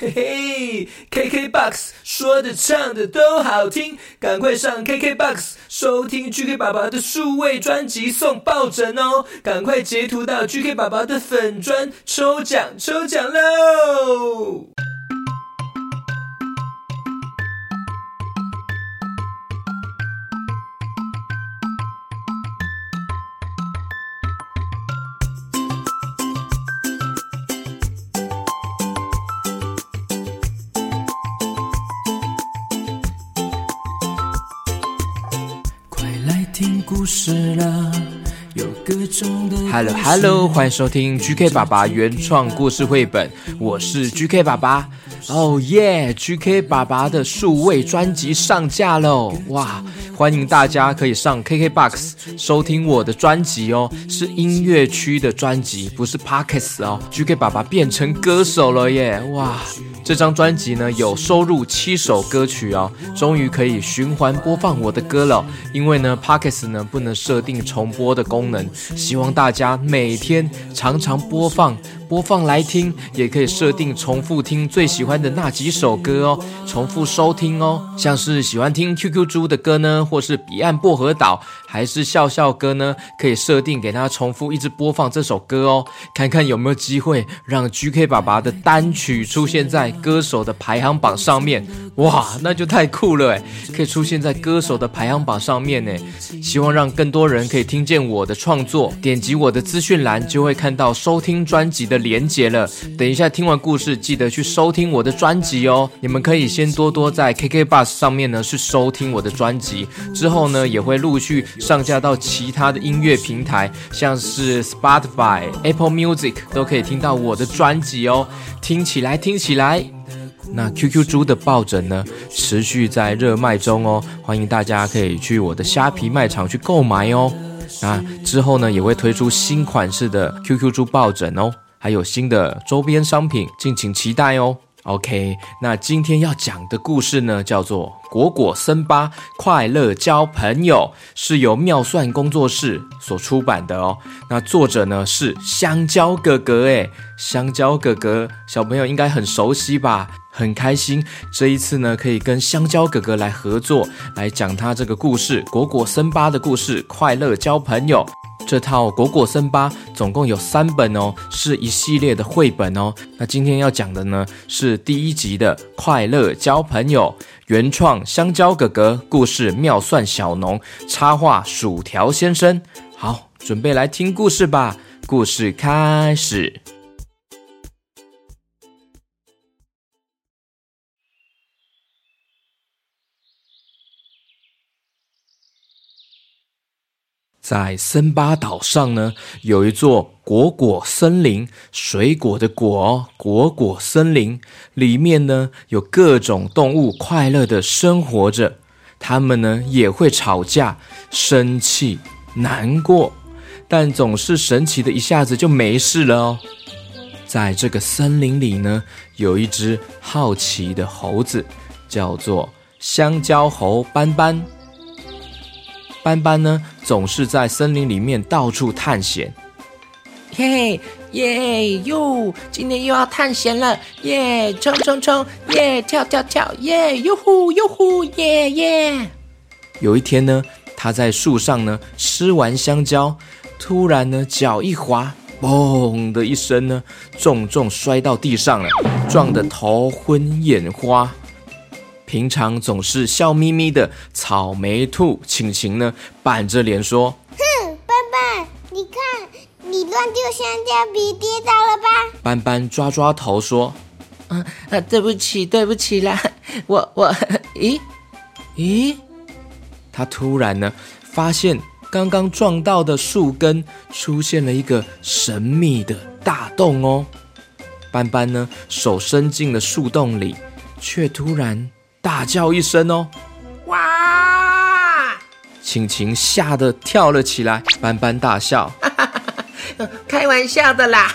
嘿嘿，KKBOX 说的唱的都好听，赶快上 KKBOX 收听 GK 爸爸的数位专辑送抱枕哦！赶快截图到 GK 爸爸的粉砖抽奖抽奖喽！听故事了，有各种的 Hello Hello，欢迎收听 GK 爸爸原创故事绘本，我是 GK 爸爸。哦耶！GK 爸爸的数位专辑上架喽！哇，欢迎大家可以上 KKBOX 收听我的专辑哦，是音乐区的专辑，不是 Pockets 哦。GK 爸爸变成歌手了耶！哇，这张专辑呢有收录七首歌曲哦，终于可以循环播放我的歌了。因为呢 Pockets 呢不能设定重播的功能，希望大家每天常常播放。播放来听，也可以设定重复听最喜欢的那几首歌哦，重复收听哦。像是喜欢听 QQ 猪的歌呢，或是彼岸薄荷岛，还是笑笑歌呢，可以设定给他重复一直播放这首歌哦，看看有没有机会让 GK 爸爸的单曲出现在歌手的排行榜上面。哇，那就太酷了诶，可以出现在歌手的排行榜上面呢。希望让更多人可以听见我的创作，点击我的资讯栏就会看到收听专辑的连结了。等一下听完故事，记得去收听我的专辑哦。你们可以先多多在 KK Bus 上面呢去收听我的专辑，之后呢也会陆续上架到其他的音乐平台，像是 Spotify、Apple Music 都可以听到我的专辑哦。听起来，听起来。那 QQ 猪的抱枕呢，持续在热卖中哦，欢迎大家可以去我的虾皮卖场去购买哦。那之后呢，也会推出新款式的 QQ 猪抱枕哦，还有新的周边商品，敬请期待哦。OK，那今天要讲的故事呢，叫做《果果森巴快乐交朋友》，是由妙算工作室所出版的哦。那作者呢是香蕉哥哥，诶，香蕉哥哥小朋友应该很熟悉吧？很开心这一次呢，可以跟香蕉哥哥来合作，来讲他这个故事《果果森巴的故事》，快乐交朋友。这套《果果森巴》总共有三本哦，是一系列的绘本哦。那今天要讲的呢是第一集的《快乐交朋友》，原创香蕉哥哥，故事妙算小农，插画薯条先生。好，准备来听故事吧。故事开始。在森巴岛上呢，有一座果果森林，水果的果，果果森林里面呢，有各种动物快乐的生活着。它们呢也会吵架、生气、难过，但总是神奇的，一下子就没事了哦。在这个森林里呢，有一只好奇的猴子，叫做香蕉猴斑斑。斑斑呢，总是在森林里面到处探险。嘿嘿耶哟！今天又要探险了，耶！冲冲冲，耶！跳跳跳，耶！哟呼哟呼，耶耶！有一天呢，他在树上呢吃完香蕉，突然呢脚一滑，嘣的一声呢，重重摔到地上了，撞得头昏眼花。平常总是笑眯眯的草莓兔晴晴呢，板着脸说：“哼，斑斑，你看，你乱丢香蕉皮，跌倒了吧？”斑斑抓抓头说：“啊啊，对不起，对不起啦，我我，咦咦？”他突然呢，发现刚刚撞到的树根出现了一个神秘的大洞哦。斑斑呢，手伸进了树洞里，却突然。大叫一声哦，哇！晴晴吓得跳了起来，斑斑大笑，开玩笑的啦！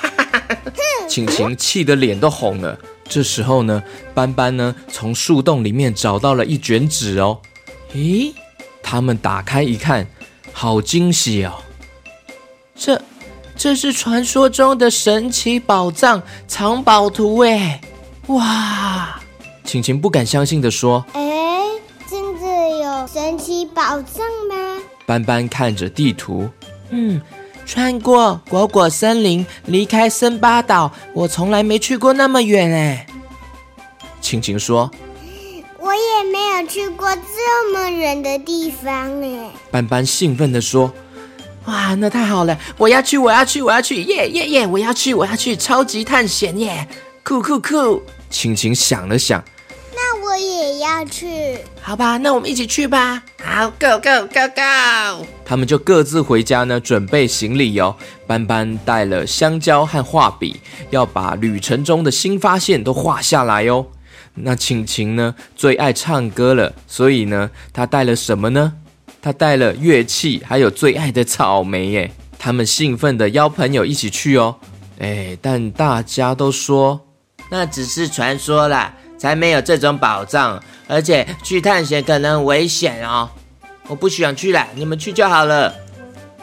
晴晴气得脸都红了。这时候呢，斑斑呢从树洞里面找到了一卷纸哦。咦，他们打开一看，好惊喜哦！这，这是传说中的神奇宝藏藏宝图哎！哇，晴晴不敢相信的说。哎，真的有神奇宝藏吗？斑斑看着地图，嗯，穿过果果森林，离开森巴岛，我从来没去过那么远哎。晴晴说。我也没有去过这么远的地方哎。斑斑兴奋的说。哇，那太好了！我要去，我要去，我要去！耶耶耶！我要去，我要去！超级探险耶！酷酷酷！晴晴想了想，那我也要去。好吧，那我们一起去吧！好，Go Go Go Go！他们就各自回家呢，准备行李哦。斑斑带了香蕉和画笔，要把旅程中的新发现都画下来哦。那晴晴呢，最爱唱歌了，所以呢，她带了什么呢？他带了乐器，还有最爱的草莓耶。他们兴奋的邀朋友一起去哦。哎，但大家都说那只是传说啦，才没有这种保障，而且去探险可能危险哦。我不想去了，你们去就好了。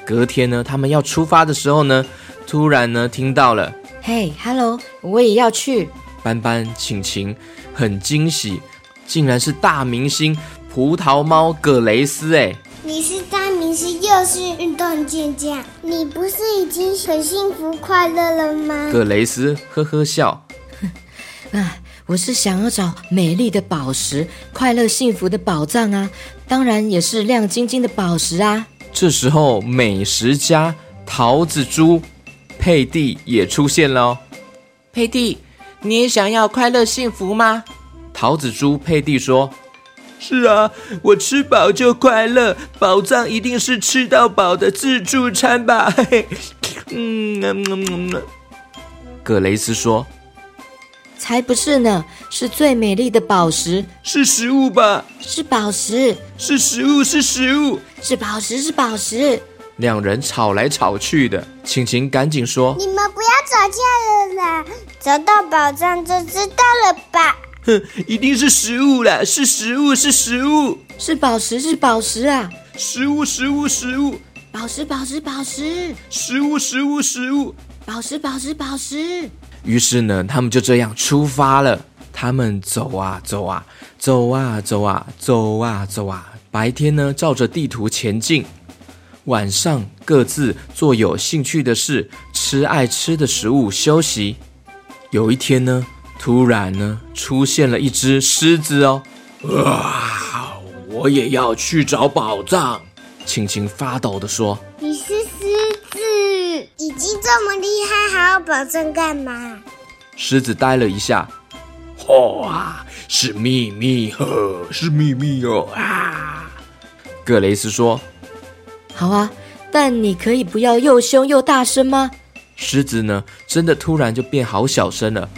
隔天呢，他们要出发的时候呢，突然呢听到了，嘿，Hello，我也要去。斑斑、晴晴很惊喜，竟然是大明星葡萄猫葛雷斯哎。你是大明星，又是运动健将，你不是已经很幸福快乐了吗？葛雷斯呵呵笑。哎，我是想要找美丽的宝石，快乐幸福的宝藏啊！当然也是亮晶晶的宝石啊！这时候，美食家桃子猪佩蒂也出现了。佩蒂，你也想要快乐幸福吗？桃子猪佩蒂说。是啊，我吃饱就快乐，宝藏一定是吃到饱的自助餐吧？嘿嘿嗯，葛雷斯说：“才不是呢，是最美丽的宝石，是食物吧？是宝石，是食物，是食物，是宝石，是宝石。”两人吵来吵去的，晴晴赶紧说：“你们不要吵架了啦，找到宝藏就知道了吧。”哼，一定是食物啦！是食物，是食物，是宝石，是宝石啊！食物，食物，食物，宝石，宝石，宝石，食物，食物，食物，宝石，宝石，宝石。于是呢，他们就这样出发了。他们走啊走啊，走啊走啊，走啊走啊。白天呢，照着地图前进；晚上各自做有兴趣的事，吃爱吃的食物，休息。有一天呢。突然呢，出现了一只狮子哦！哇，我也要去找宝藏！青青发抖的说：“你是这么厉害，还要保证干嘛？”狮子呆了一下：“哇，是秘密呵，是秘密哦！”啊，格雷斯说：“好啊，但你可以不要又凶又大声吗？”狮子呢，真的突然就变好小声了。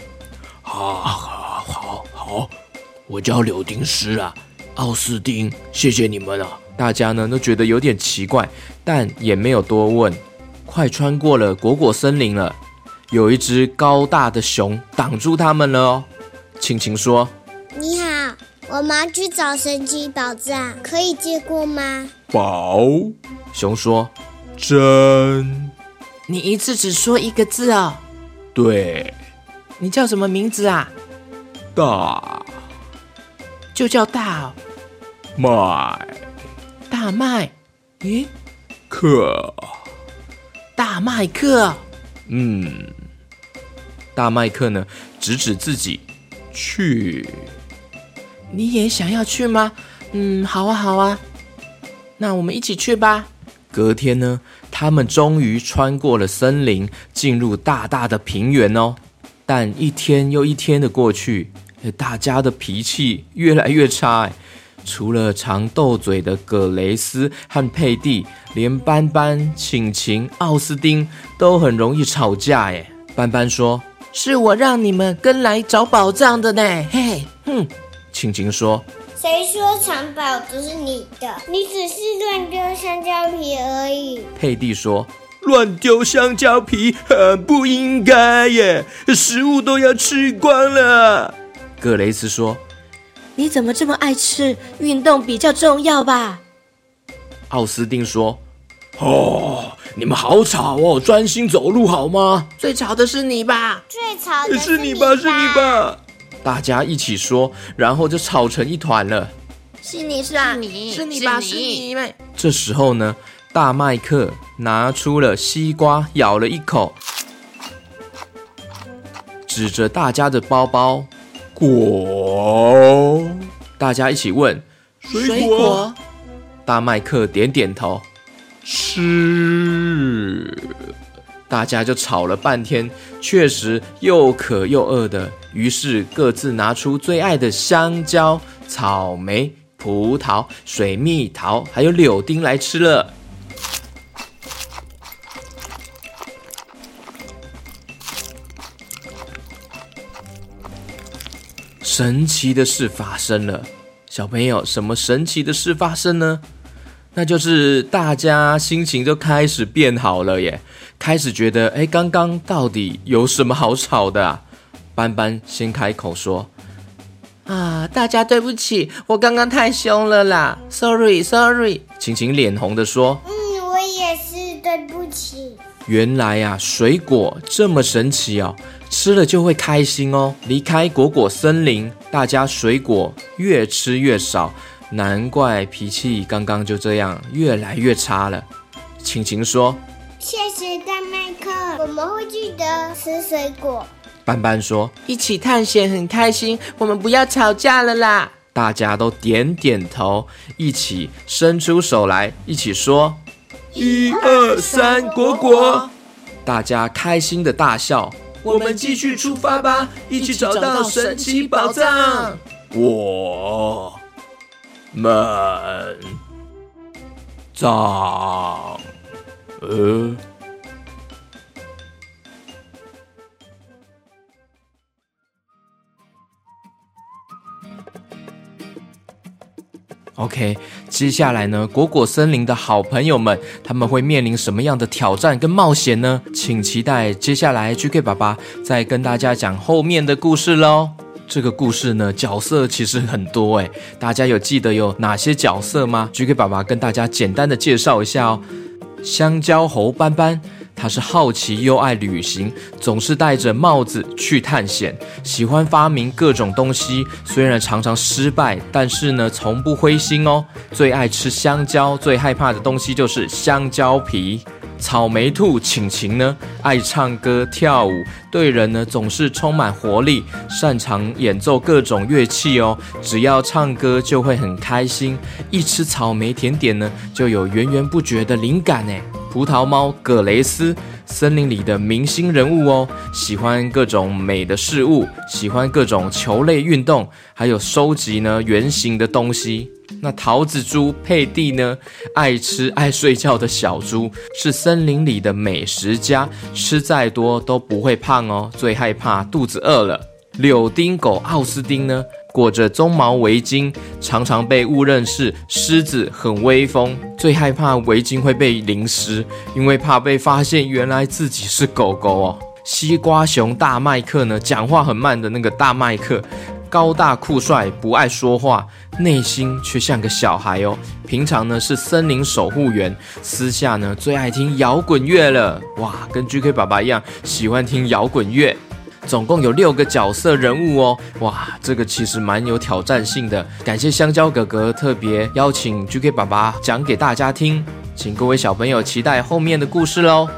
好，好，好，好，我叫柳丁狮啊，奥斯丁，谢谢你们啊！大家呢都觉得有点奇怪，但也没有多问。快穿过了果果森林了，有一只高大的熊挡住他们了哦。青青说：“你好，我们去找神奇宝藏，可以借过吗？”宝熊说：“真。”你一次只说一个字哦。对。你叫什么名字啊？大，就叫大麦，大麦，咦，克，大麦克，嗯，大麦克呢？指指自己，去，你也想要去吗？嗯，好啊，好啊，那我们一起去吧。隔天呢，他们终于穿过了森林，进入大大的平原哦。但一天又一天的过去，大家的脾气越来越差。哎，除了常斗嘴的葛雷斯和佩蒂，连斑斑、晴晴、奥斯丁都很容易吵架。哎，斑斑说：“是我让你们跟来找宝藏的呢。”嘿，哼。晴晴说：“谁说藏宝都是你的？你只是乱丢香蕉皮而已。”佩蒂说。乱丢香蕉皮很不应该耶，食物都要吃光了。葛雷斯说：“你怎么这么爱吃？运动比较重要吧？”奥斯丁说：“哦，你们好吵哦，专心走路好吗？最吵的是你吧？最吵的是你吧？是你吧？”大家一起说，然后就吵成一团了。是你是吧？你是你吧？是你们。这时候呢，大麦克拿出了西瓜，咬了一口，指着大家的包包，果。大家一起问：水果。大麦克点点头，吃。大家就吵了半天，确实又渴又饿的，于是各自拿出最爱的香蕉、草莓。葡萄、水蜜桃还有柳丁来吃了。神奇的事发生了，小朋友，什么神奇的事发生呢？那就是大家心情就开始变好了耶，开始觉得，哎，刚刚到底有什么好吵的啊？斑斑先开口说。啊，大家对不起，我刚刚太凶了啦，sorry，sorry。晴晴脸红的说：“嗯，我也是，对不起。”原来啊，水果这么神奇哦，吃了就会开心哦。离开果果森林，大家水果越吃越少，难怪脾气刚刚就这样越来越差了。晴晴说：“谢谢大麦克，我们会记得吃水果。”斑斑说：“一起探险很开心，我们不要吵架了啦！”大家都点点头，一起伸出手来，一起说：“一二三，果果！”大家开心的大笑。我们继续出发吧，一起找到神奇宝藏。我们早，呃。OK，接下来呢？果果森林的好朋友们，他们会面临什么样的挑战跟冒险呢？请期待接下来 GK 爸爸再跟大家讲后面的故事喽。这个故事呢，角色其实很多诶，大家有记得有哪些角色吗？GK 爸爸跟大家简单的介绍一下哦。香蕉猴斑斑。他是好奇又爱旅行，总是戴着帽子去探险，喜欢发明各种东西。虽然常常失败，但是呢，从不灰心哦。最爱吃香蕉，最害怕的东西就是香蕉皮。草莓兔晴晴呢，爱唱歌跳舞，对人呢总是充满活力，擅长演奏各种乐器哦。只要唱歌就会很开心，一吃草莓甜点呢，就有源源不绝的灵感哎。葡萄猫葛雷斯，森林里的明星人物哦，喜欢各种美的事物，喜欢各种球类运动，还有收集呢圆形的东西。那桃子猪佩蒂呢，爱吃爱睡觉的小猪，是森林里的美食家，吃再多都不会胖哦，最害怕肚子饿了。柳丁狗奥斯丁呢？裹着棕毛围巾，常常被误认是狮子，很威风。最害怕围巾会被淋湿，因为怕被发现原来自己是狗狗哦。西瓜熊大麦克呢，讲话很慢的那个大麦克，高大酷帅，不爱说话，内心却像个小孩哦。平常呢是森林守护员，私下呢最爱听摇滚乐了。哇，跟 GK 爸爸一样，喜欢听摇滚乐。总共有六个角色人物哦，哇，这个其实蛮有挑战性的。感谢香蕉哥哥特别邀请 GK 爸爸讲给大家听，请各位小朋友期待后面的故事喽。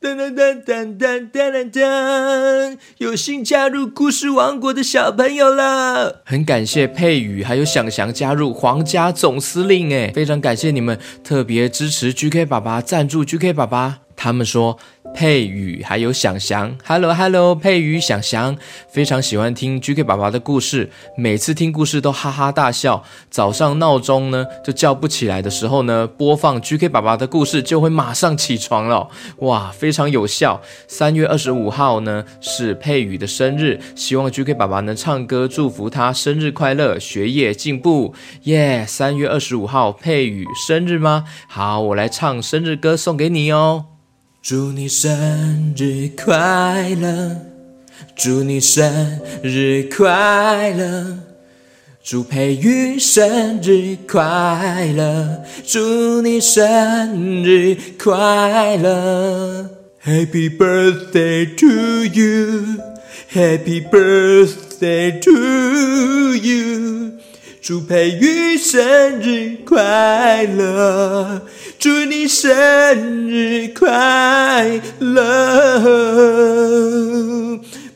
噔噔噔噔噔噔噔，有新加入故事王国的小朋友了，很感谢佩宇还有想翔加入皇家总司令，哎，非常感谢你们特别支持 GK 爸爸，赞助 GK 爸爸。他们说。佩宇还有想翔，Hello Hello，佩宇想翔非常喜欢听 GK 爸爸的故事，每次听故事都哈哈大笑。早上闹钟呢就叫不起来的时候呢，播放 GK 爸爸的故事就会马上起床了，哇，非常有效。三月二十五号呢是佩宇的生日，希望 GK 爸爸能唱歌祝福他生日快乐，学业进步。耶，三月二十五号佩宇生日吗？好，我来唱生日歌送给你哦。祝你生日快乐！祝你生日快乐！祝佩玉生日快乐！祝你生日快乐 Happy birthday to you, Happy birthday to you，祝佩宇生日快乐，祝你生日快乐。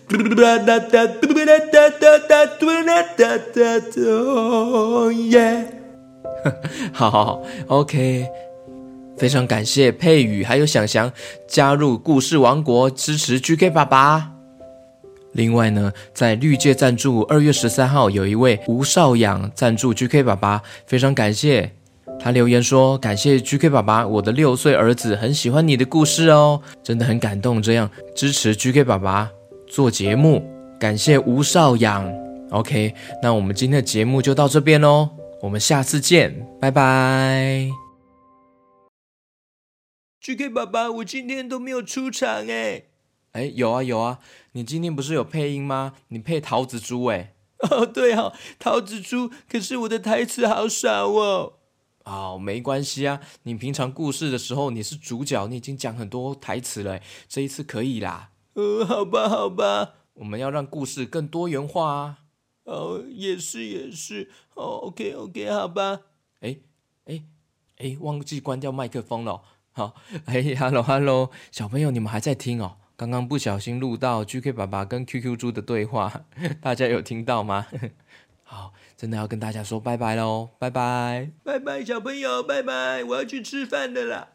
哒哒哒哒哒哒哒哒哒哒哒哒哒耶！好好好，OK，非常感谢佩宇还有想翔加入故事王国支持 GK 爸爸。另外呢，在绿界赞助二月十三号有一位吴少阳赞助 GK 爸爸，非常感谢。他留言说：“感谢 GK 爸爸，我的六岁儿子很喜欢你的故事哦，真的很感动。这样支持 GK 爸爸做节目，感谢吴少阳。OK，那我们今天的节目就到这边喽，我们下次见，拜拜。” GK 爸爸，我今天都没有出场哎。哎，有啊有啊，你今天不是有配音吗？你配桃子猪哎。哦，对哦，桃子猪。可是我的台词好少哦。哦，没关系啊，你平常故事的时候你是主角，你已经讲很多台词了，这一次可以啦。呃，好吧好吧，我们要让故事更多元化啊。哦，也是也是。哦，OK OK，好吧。哎哎哎，忘记关掉麦克风了。好，哎，Hello Hello，小朋友，你们还在听哦？刚刚不小心录到 GK 爸爸跟 QQ 猪的对话，大家有听到吗？好，真的要跟大家说拜拜喽，拜拜，拜拜，小朋友，拜拜，我要去吃饭的啦。